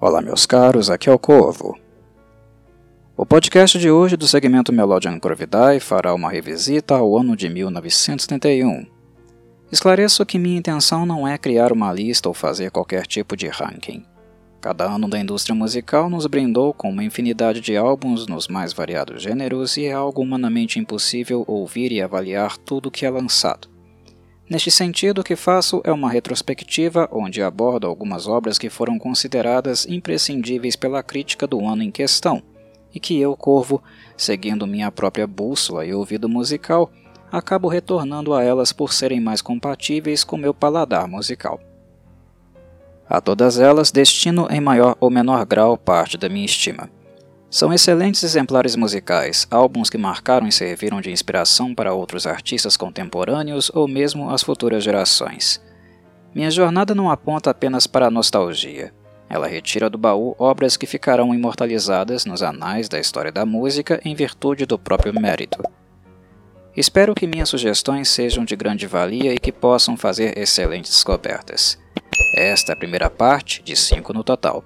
Olá, meus caros, aqui é o Corvo. O podcast de hoje do segmento Melodian Corvidae fará uma revisita ao ano de 1971. Esclareço que minha intenção não é criar uma lista ou fazer qualquer tipo de ranking. Cada ano da indústria musical nos brindou com uma infinidade de álbuns nos mais variados gêneros e é algo humanamente impossível ouvir e avaliar tudo que é lançado. Neste sentido, o que faço é uma retrospectiva onde abordo algumas obras que foram consideradas imprescindíveis pela crítica do ano em questão, e que eu, Corvo, seguindo minha própria bússola e ouvido musical, acabo retornando a elas por serem mais compatíveis com meu paladar musical. A todas elas destino em maior ou menor grau parte da minha estima. São excelentes exemplares musicais, álbuns que marcaram e serviram de inspiração para outros artistas contemporâneos ou mesmo as futuras gerações. Minha jornada não aponta apenas para a nostalgia. Ela retira do baú obras que ficarão imortalizadas nos anais da história da música em virtude do próprio mérito. Espero que minhas sugestões sejam de grande valia e que possam fazer excelentes descobertas. Esta é a primeira parte, de cinco no total.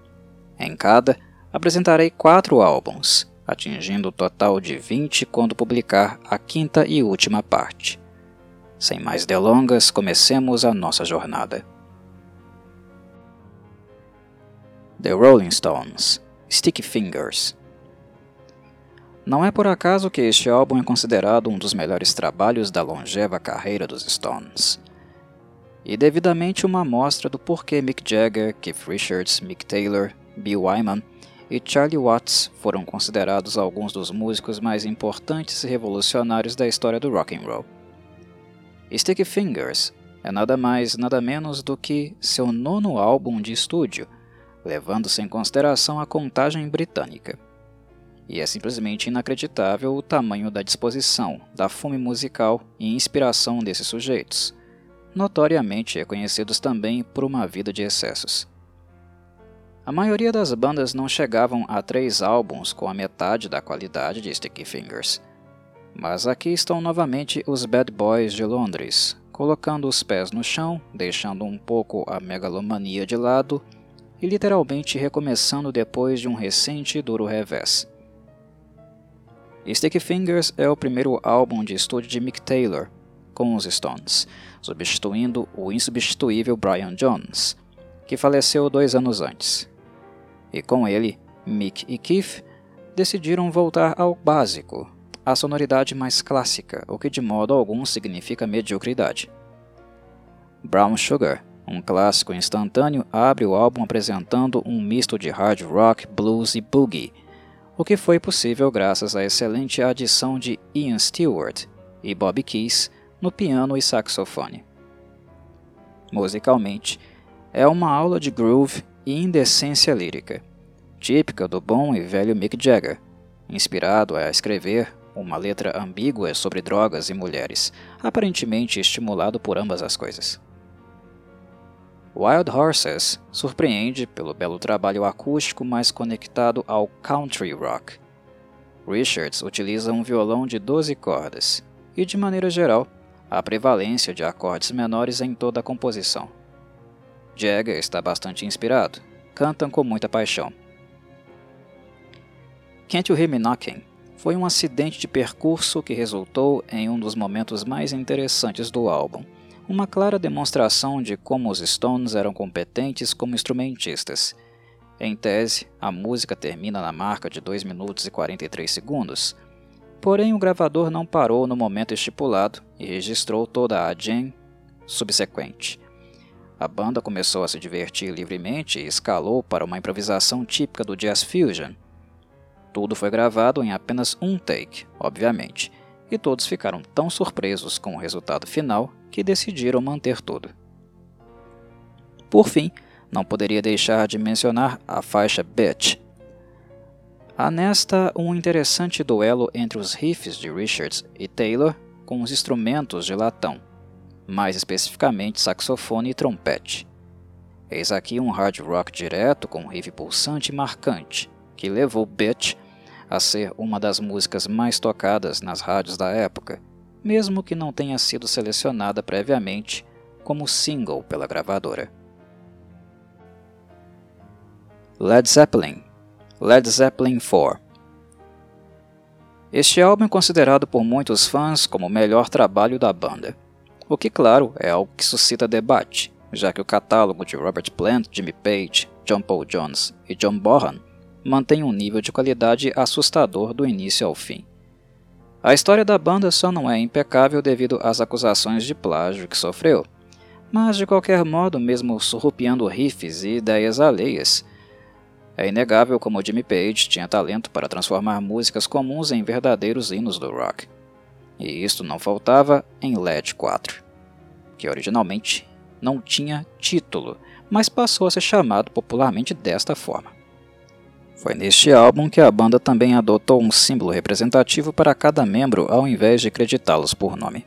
Em cada, apresentarei quatro álbuns, atingindo o total de 20 quando publicar a quinta e última parte. Sem mais delongas, comecemos a nossa jornada. The Rolling Stones Sticky Fingers Não é por acaso que este álbum é considerado um dos melhores trabalhos da longeva carreira dos Stones. E devidamente uma amostra do porquê Mick Jagger, Keith Richards, Mick Taylor, Bill Wyman e Charlie Watts foram considerados alguns dos músicos mais importantes e revolucionários da história do rock and roll. Sticky Fingers é nada mais nada menos do que seu nono álbum de estúdio, levando-se em consideração a contagem britânica. E é simplesmente inacreditável o tamanho da disposição, da fome musical e inspiração desses sujeitos, notoriamente reconhecidos também por uma vida de excessos. A maioria das bandas não chegavam a três álbuns com a metade da qualidade de Sticky Fingers. Mas aqui estão novamente os Bad Boys de Londres, colocando os pés no chão, deixando um pouco a megalomania de lado e literalmente recomeçando depois de um recente e duro revés. Sticky Fingers é o primeiro álbum de estúdio de Mick Taylor, com os Stones, substituindo o insubstituível Brian Jones, que faleceu dois anos antes e com ele, Mick e Keith decidiram voltar ao básico, a sonoridade mais clássica, o que de modo algum significa mediocridade. Brown Sugar, um clássico instantâneo, abre o álbum apresentando um misto de hard rock, blues e boogie, o que foi possível graças à excelente adição de Ian Stewart e Bobby Keys no piano e saxofone. Musicalmente, é uma aula de groove e indecência lírica, típica do bom e velho Mick Jagger, inspirado a escrever uma letra ambígua sobre drogas e mulheres, aparentemente estimulado por ambas as coisas. Wild Horses surpreende pelo belo trabalho acústico mais conectado ao country rock. Richards utiliza um violão de 12 cordas e, de maneira geral, a prevalência de acordes menores em toda a composição. Jagger está bastante inspirado, cantam com muita paixão. Can't You Hear Me Knocking foi um acidente de percurso que resultou em um dos momentos mais interessantes do álbum, uma clara demonstração de como os Stones eram competentes como instrumentistas. Em tese, a música termina na marca de 2 minutos e 43 segundos, porém o gravador não parou no momento estipulado e registrou toda a jam subsequente. A banda começou a se divertir livremente e escalou para uma improvisação típica do jazz fusion. Tudo foi gravado em apenas um take, obviamente, e todos ficaram tão surpresos com o resultado final que decidiram manter tudo. Por fim, não poderia deixar de mencionar a faixa Bitch. Há nesta um interessante duelo entre os riffs de Richards e Taylor com os instrumentos de latão mais especificamente saxofone e trompete. Eis aqui um hard rock direto com um riff pulsante e marcante, que levou Bitch a ser uma das músicas mais tocadas nas rádios da época, mesmo que não tenha sido selecionada previamente como single pela gravadora. Led Zeppelin, Led Zeppelin 4. Este álbum é considerado por muitos fãs como o melhor trabalho da banda, o que, claro, é algo que suscita debate, já que o catálogo de Robert Plant, Jimmy Page, John Paul Jones e John Bonham mantém um nível de qualidade assustador do início ao fim. A história da banda só não é impecável devido às acusações de plágio que sofreu, mas de qualquer modo, mesmo surrupiando riffs e ideias alheias, é inegável como Jimmy Page tinha talento para transformar músicas comuns em verdadeiros hinos do rock. E isto não faltava em LED 4, que originalmente não tinha título, mas passou a ser chamado popularmente desta forma. Foi neste álbum que a banda também adotou um símbolo representativo para cada membro ao invés de creditá-los por nome.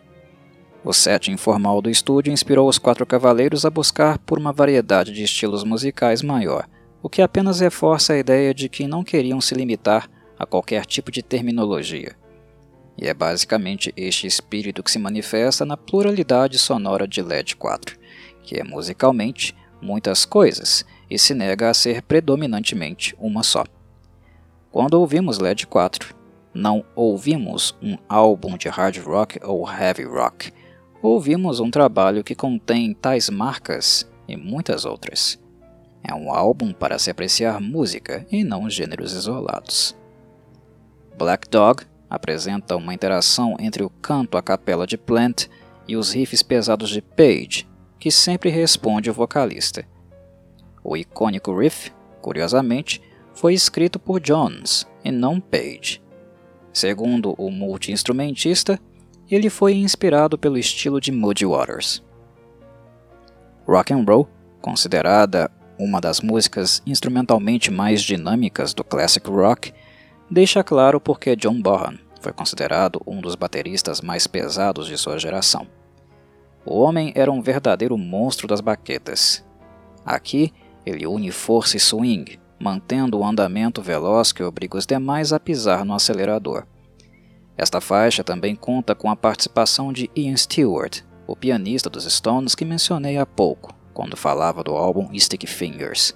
O set informal do estúdio inspirou os Quatro Cavaleiros a buscar por uma variedade de estilos musicais maior, o que apenas reforça a ideia de que não queriam se limitar a qualquer tipo de terminologia. E é basicamente este espírito que se manifesta na pluralidade sonora de LED 4, que é musicalmente muitas coisas e se nega a ser predominantemente uma só. Quando ouvimos LED 4, não ouvimos um álbum de hard rock ou heavy rock, ouvimos um trabalho que contém tais marcas e muitas outras. É um álbum para se apreciar música e não gêneros isolados. Black Dog apresenta uma interação entre o canto a capela de Plant e os riffs pesados de Page, que sempre responde o vocalista. O icônico riff, curiosamente, foi escrito por Jones e não Page. Segundo o multi-instrumentista, ele foi inspirado pelo estilo de Muddy Waters. Rock and Roll, considerada uma das músicas instrumentalmente mais dinâmicas do classic rock, deixa claro porque John Bonham foi considerado um dos bateristas mais pesados de sua geração. O homem era um verdadeiro monstro das baquetas. Aqui, ele une força e swing, mantendo o andamento veloz que obriga os demais a pisar no acelerador. Esta faixa também conta com a participação de Ian Stewart, o pianista dos Stones que mencionei há pouco, quando falava do álbum Sticky Fingers.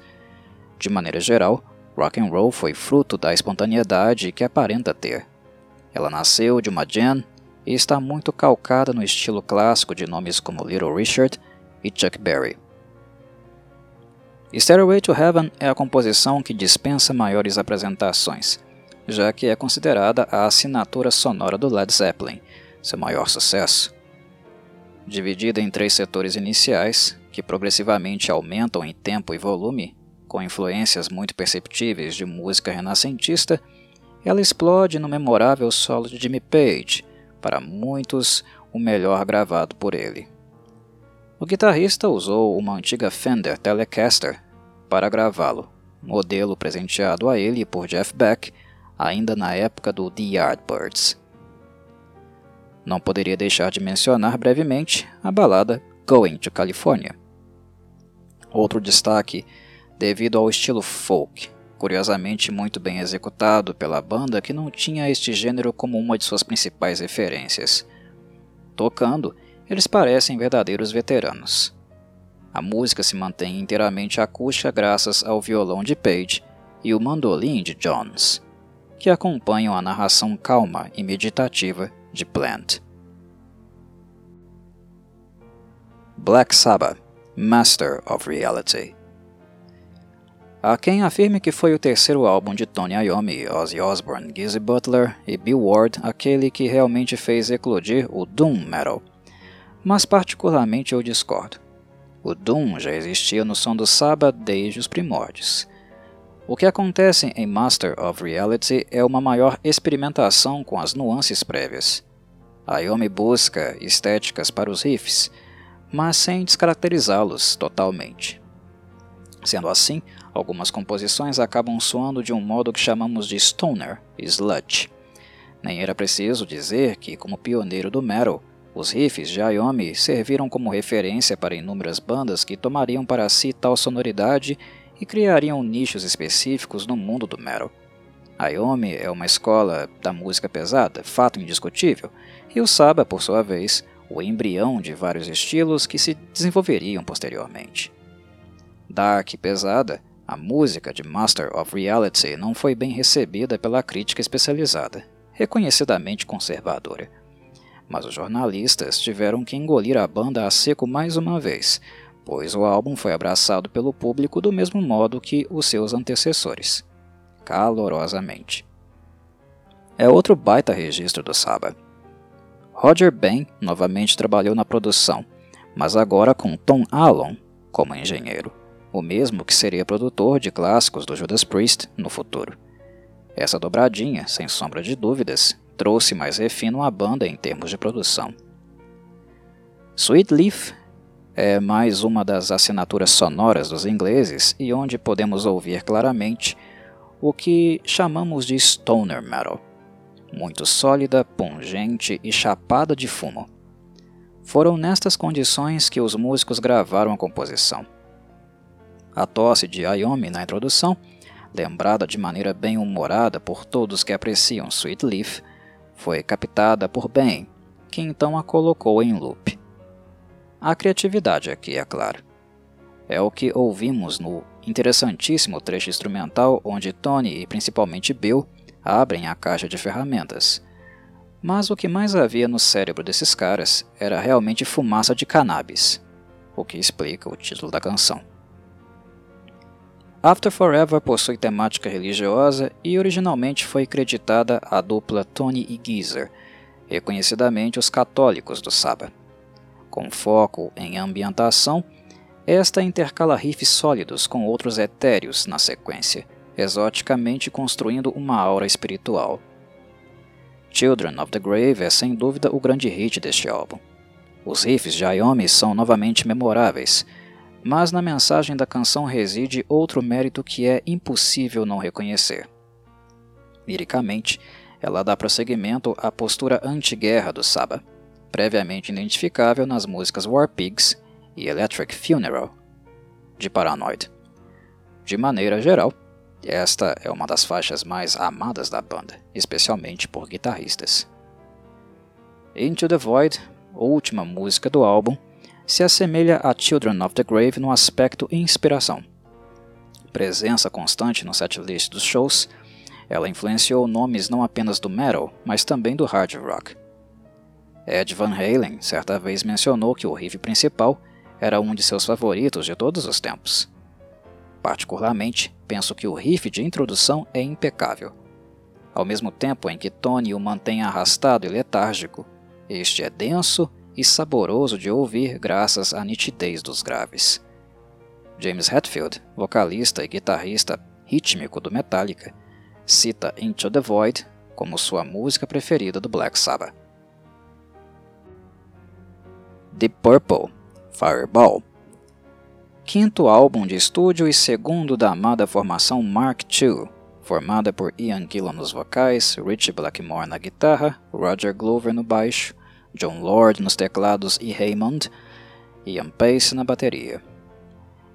De maneira geral, rock and roll foi fruto da espontaneidade que aparenta ter. Ela nasceu de uma jam e está muito calcada no estilo clássico de nomes como Little Richard e Chuck Berry. Stairway to Heaven é a composição que dispensa maiores apresentações já que é considerada a assinatura sonora do Led Zeppelin, seu maior sucesso. Dividida em três setores iniciais, que progressivamente aumentam em tempo e volume, com influências muito perceptíveis de música renascentista, ela explode no memorável solo de Jimmy Page, para muitos o melhor gravado por ele. O guitarrista usou uma antiga Fender Telecaster para gravá-lo, modelo presenteado a ele por Jeff Beck ainda na época do The Yardbirds. Não poderia deixar de mencionar brevemente a balada Going to California. Outro destaque devido ao estilo folk, curiosamente muito bem executado pela banda que não tinha este gênero como uma de suas principais referências. Tocando, eles parecem verdadeiros veteranos. A música se mantém inteiramente acústica graças ao violão de Page e o mandolim de Jones que acompanham a narração calma e meditativa de Plant. Black Sabbath Master of Reality Há quem afirme que foi o terceiro álbum de Tony Iommi, Ozzy Osbourne, Gizzy Butler e Bill Ward aquele que realmente fez eclodir o Doom Metal. Mas particularmente eu discordo. O Doom já existia no som do Sabbath desde os primórdios. O que acontece em Master of Reality é uma maior experimentação com as nuances prévias. Yomi busca estéticas para os riffs, mas sem descaracterizá-los totalmente. Sendo assim, algumas composições acabam soando de um modo que chamamos de stoner sludge. Nem era preciso dizer que, como pioneiro do metal, os riffs de Ayomi serviram como referência para inúmeras bandas que tomariam para si tal sonoridade e criariam nichos específicos no mundo do metal. A Yomi é uma escola da música pesada, fato indiscutível, e o Saba, por sua vez, o embrião de vários estilos que se desenvolveriam posteriormente. Dark e pesada, A música de Master of Reality não foi bem recebida pela crítica especializada, reconhecidamente conservadora. Mas os jornalistas tiveram que engolir a banda a seco mais uma vez, pois o álbum foi abraçado pelo público do mesmo modo que os seus antecessores calorosamente. É outro baita registro do Saba. Roger Ben novamente trabalhou na produção, mas agora com Tom Allon como engenheiro, o mesmo que seria produtor de clássicos do Judas Priest no futuro. Essa dobradinha, sem sombra de dúvidas, trouxe mais refino à banda em termos de produção. Sweet Leaf é mais uma das assinaturas sonoras dos ingleses e onde podemos ouvir claramente o que chamamos de stoner metal, muito sólida, pungente e chapada de fumo. Foram nestas condições que os músicos gravaram a composição. A tosse de Ayomi na introdução, lembrada de maneira bem humorada por todos que apreciam Sweet Leaf, foi captada por Ben, que então a colocou em loop. A criatividade aqui, é claro. É o que ouvimos no interessantíssimo trecho instrumental onde Tony e principalmente Bill abrem a caixa de ferramentas. Mas o que mais havia no cérebro desses caras era realmente fumaça de cannabis, o que explica o título da canção. After Forever possui temática religiosa e originalmente foi creditada à dupla Tony e Geezer, reconhecidamente os católicos do Saba. Com foco em ambientação, esta intercala riffs sólidos com outros etéreos na sequência, exoticamente construindo uma aura espiritual. Children of the Grave é sem dúvida o grande hit deste álbum. Os riffs de Ayomi são novamente memoráveis, mas na mensagem da canção reside outro mérito que é impossível não reconhecer. Liricamente, ela dá prosseguimento à postura anti-guerra do Saba, previamente identificável nas músicas War Pigs e Electric Funeral, de Paranoid. De maneira geral, esta é uma das faixas mais amadas da banda, especialmente por guitarristas. Into the Void, última música do álbum, se assemelha a Children of the Grave no aspecto inspiração. Presença constante no setlist dos shows, ela influenciou nomes não apenas do metal, mas também do hard rock. Ed Van Halen certa vez mencionou que o riff principal era um de seus favoritos de todos os tempos. Particularmente, penso que o riff de introdução é impecável. Ao mesmo tempo em que Tony o mantém arrastado e letárgico, este é denso e saboroso de ouvir graças à nitidez dos graves. James Hetfield, vocalista e guitarrista rítmico do Metallica, cita Into the Void como sua música preferida do Black Sabbath. Deep Purple Fireball. Quinto álbum de estúdio e segundo da amada formação Mark II, formada por Ian Gillan nos vocais, Richie Blackmore na guitarra, Roger Glover no baixo, John Lord nos teclados e Raymond, Ian Pace na bateria.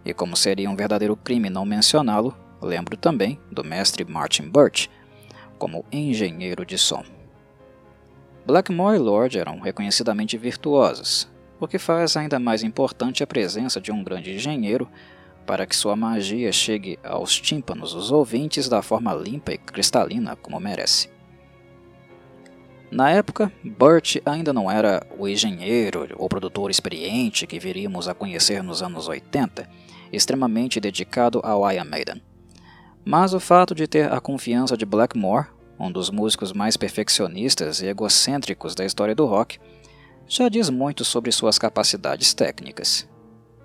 E como seria um verdadeiro crime não mencioná-lo, lembro também do mestre Martin Birch como engenheiro de som. Blackmore e Lord eram reconhecidamente virtuosos, o que faz ainda mais importante a presença de um grande engenheiro para que sua magia chegue aos tímpanos dos ouvintes da forma limpa e cristalina como merece. Na época, Burt ainda não era o engenheiro ou produtor experiente que viríamos a conhecer nos anos 80, extremamente dedicado ao Iron Maiden. Mas o fato de ter a confiança de Blackmore, um dos músicos mais perfeccionistas e egocêntricos da história do rock, já diz muito sobre suas capacidades técnicas.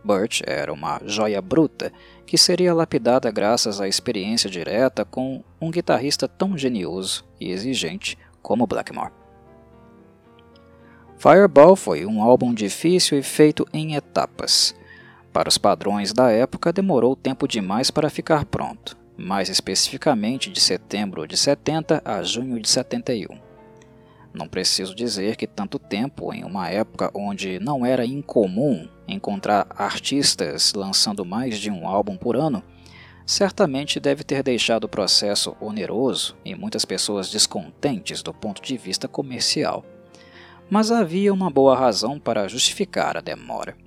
Burt era uma joia bruta que seria lapidada graças à experiência direta com um guitarrista tão genioso e exigente como Blackmore. Fireball foi um álbum difícil e feito em etapas. Para os padrões da época, demorou tempo demais para ficar pronto, mais especificamente de setembro de 70 a junho de 71. Não preciso dizer que tanto tempo, em uma época onde não era incomum encontrar artistas lançando mais de um álbum por ano, certamente deve ter deixado o processo oneroso e muitas pessoas descontentes do ponto de vista comercial. Mas havia uma boa razão para justificar a demora.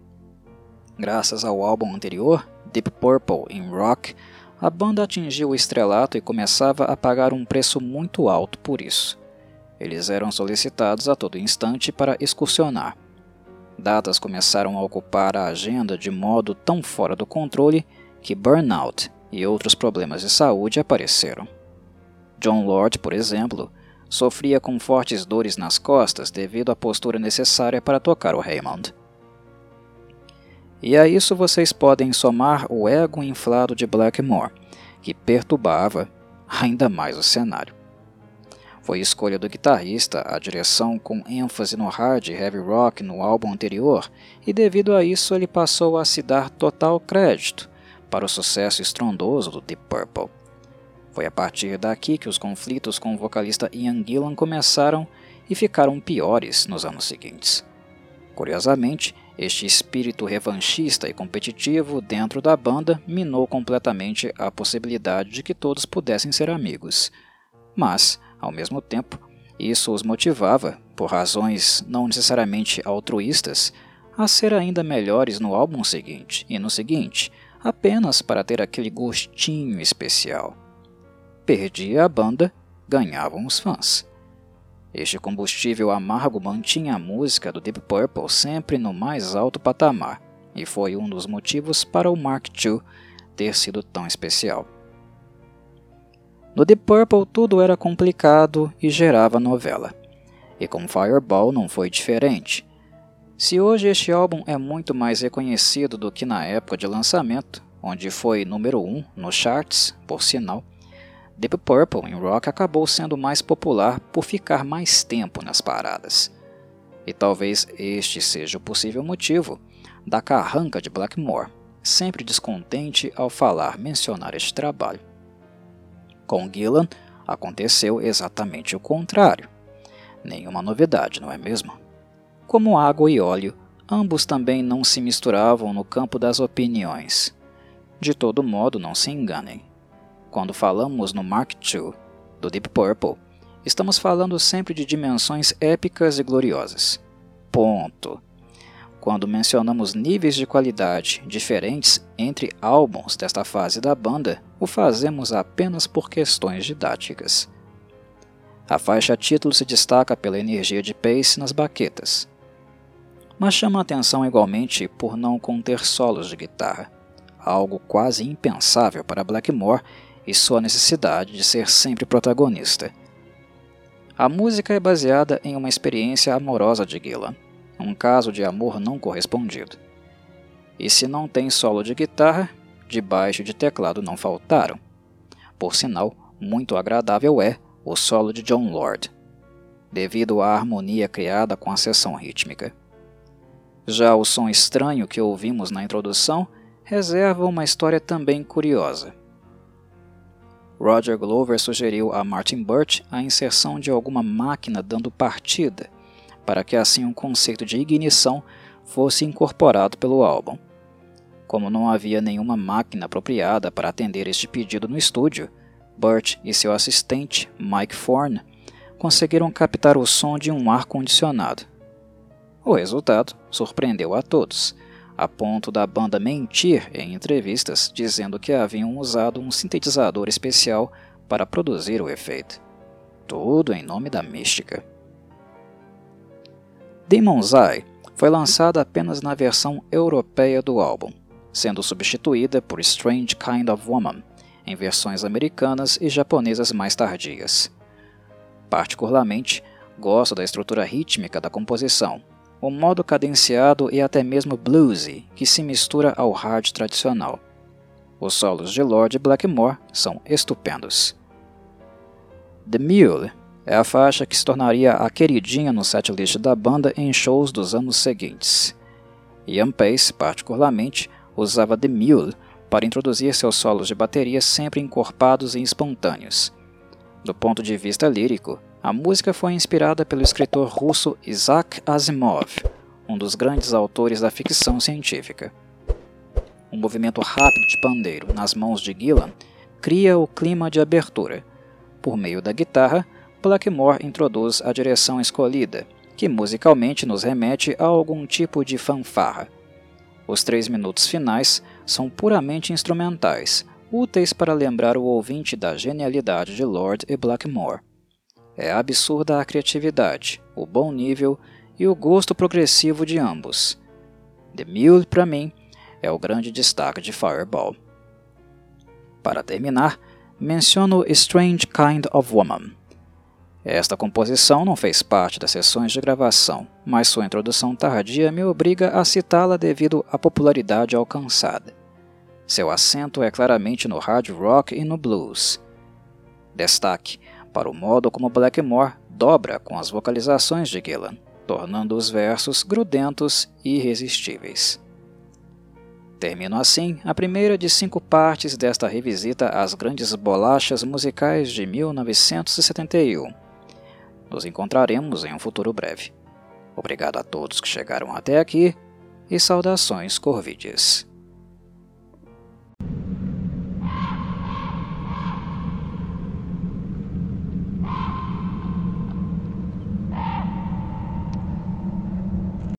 Graças ao álbum anterior, Deep Purple in Rock, a banda atingiu o estrelato e começava a pagar um preço muito alto por isso. Eles eram solicitados a todo instante para excursionar. Datas começaram a ocupar a agenda de modo tão fora do controle que burnout e outros problemas de saúde apareceram. John Lord, por exemplo, sofria com fortes dores nas costas devido à postura necessária para tocar o Raymond. E a isso vocês podem somar o ego inflado de Blackmore, que perturbava ainda mais o cenário. Foi escolha do guitarrista a direção com ênfase no hard heavy rock no álbum anterior, e devido a isso ele passou a se dar total crédito para o sucesso estrondoso do Deep Purple. Foi a partir daqui que os conflitos com o vocalista Ian Gillan começaram e ficaram piores nos anos seguintes. Curiosamente, este espírito revanchista e competitivo dentro da banda minou completamente a possibilidade de que todos pudessem ser amigos. Mas, ao mesmo tempo, isso os motivava, por razões não necessariamente altruístas, a ser ainda melhores no álbum seguinte e no seguinte, apenas para ter aquele gostinho especial. Perdia a banda, ganhavam os fãs. Este combustível amargo mantinha a música do Deep Purple sempre no mais alto patamar, e foi um dos motivos para o Mark II ter sido tão especial. No Deep Purple tudo era complicado e gerava novela. E com Fireball não foi diferente. Se hoje este álbum é muito mais reconhecido do que na época de lançamento, onde foi número 1 um nos charts, por sinal, Deep Purple em rock acabou sendo mais popular por ficar mais tempo nas paradas. E talvez este seja o possível motivo da carranca de Blackmore, sempre descontente ao falar mencionar este trabalho. Com Gillan aconteceu exatamente o contrário. Nenhuma novidade, não é mesmo? Como água e óleo, ambos também não se misturavam no campo das opiniões. De todo modo, não se enganem. Quando falamos no Mark II do Deep Purple, estamos falando sempre de dimensões épicas e gloriosas. Ponto. Quando mencionamos níveis de qualidade diferentes entre álbuns desta fase da banda, o fazemos apenas por questões didáticas. A faixa título se destaca pela energia de pace nas baquetas, mas chama atenção igualmente por não conter solos de guitarra, algo quase impensável para Blackmore e sua necessidade de ser sempre protagonista. A música é baseada em uma experiência amorosa de Gillan, um caso de amor não correspondido. E se não tem solo de guitarra, de baixo e de teclado não faltaram. Por sinal, muito agradável é o solo de John Lord, devido à harmonia criada com a seção rítmica. Já o som estranho que ouvimos na introdução reserva uma história também curiosa. Roger Glover sugeriu a Martin Birch a inserção de alguma máquina dando partida, para que assim um conceito de ignição fosse incorporado pelo álbum. Como não havia nenhuma máquina apropriada para atender este pedido no estúdio, Burt e seu assistente, Mike Forn, conseguiram captar o som de um ar-condicionado. O resultado surpreendeu a todos, a ponto da banda mentir em entrevistas dizendo que haviam usado um sintetizador especial para produzir o efeito. Tudo em nome da mística. Demon's Eye foi lançada apenas na versão europeia do álbum, sendo substituída por Strange Kind of Woman em versões americanas e japonesas mais tardias. Particularmente, gosto da estrutura rítmica da composição, o modo cadenciado e até mesmo bluesy que se mistura ao hard tradicional. Os solos de Lord Blackmore são estupendos. The Mule é a faixa que se tornaria a queridinha no setlist da banda em shows dos anos seguintes. Ian Pace, particularmente, usava The Mule para introduzir seus solos de bateria sempre encorpados e espontâneos. Do ponto de vista lírico, a música foi inspirada pelo escritor russo Isaac Asimov, um dos grandes autores da ficção científica. Um movimento rápido de pandeiro nas mãos de Gillan cria o clima de abertura. Por meio da guitarra, Blackmore introduz a direção escolhida, que musicalmente nos remete a algum tipo de fanfarra. Os três minutos finais são puramente instrumentais, úteis para lembrar o ouvinte da genialidade de Lord e Blackmore. É absurda a criatividade, o bom nível e o gosto progressivo de ambos. The Mule, para mim, é o grande destaque de Fireball. Para terminar, menciono Strange Kind of Woman. Esta composição não fez parte das sessões de gravação, mas sua introdução tardia me obriga a citá-la devido à popularidade alcançada. Seu acento é claramente no hard rock e no blues. Destaque para o modo como Blackmore dobra com as vocalizações de Gillan, tornando os versos grudentos e irresistíveis. Termino assim a primeira de cinco partes desta revisita às grandes bolachas musicais de 1971. Nos encontraremos em um futuro breve. Obrigado a todos que chegaram até aqui e saudações corvides.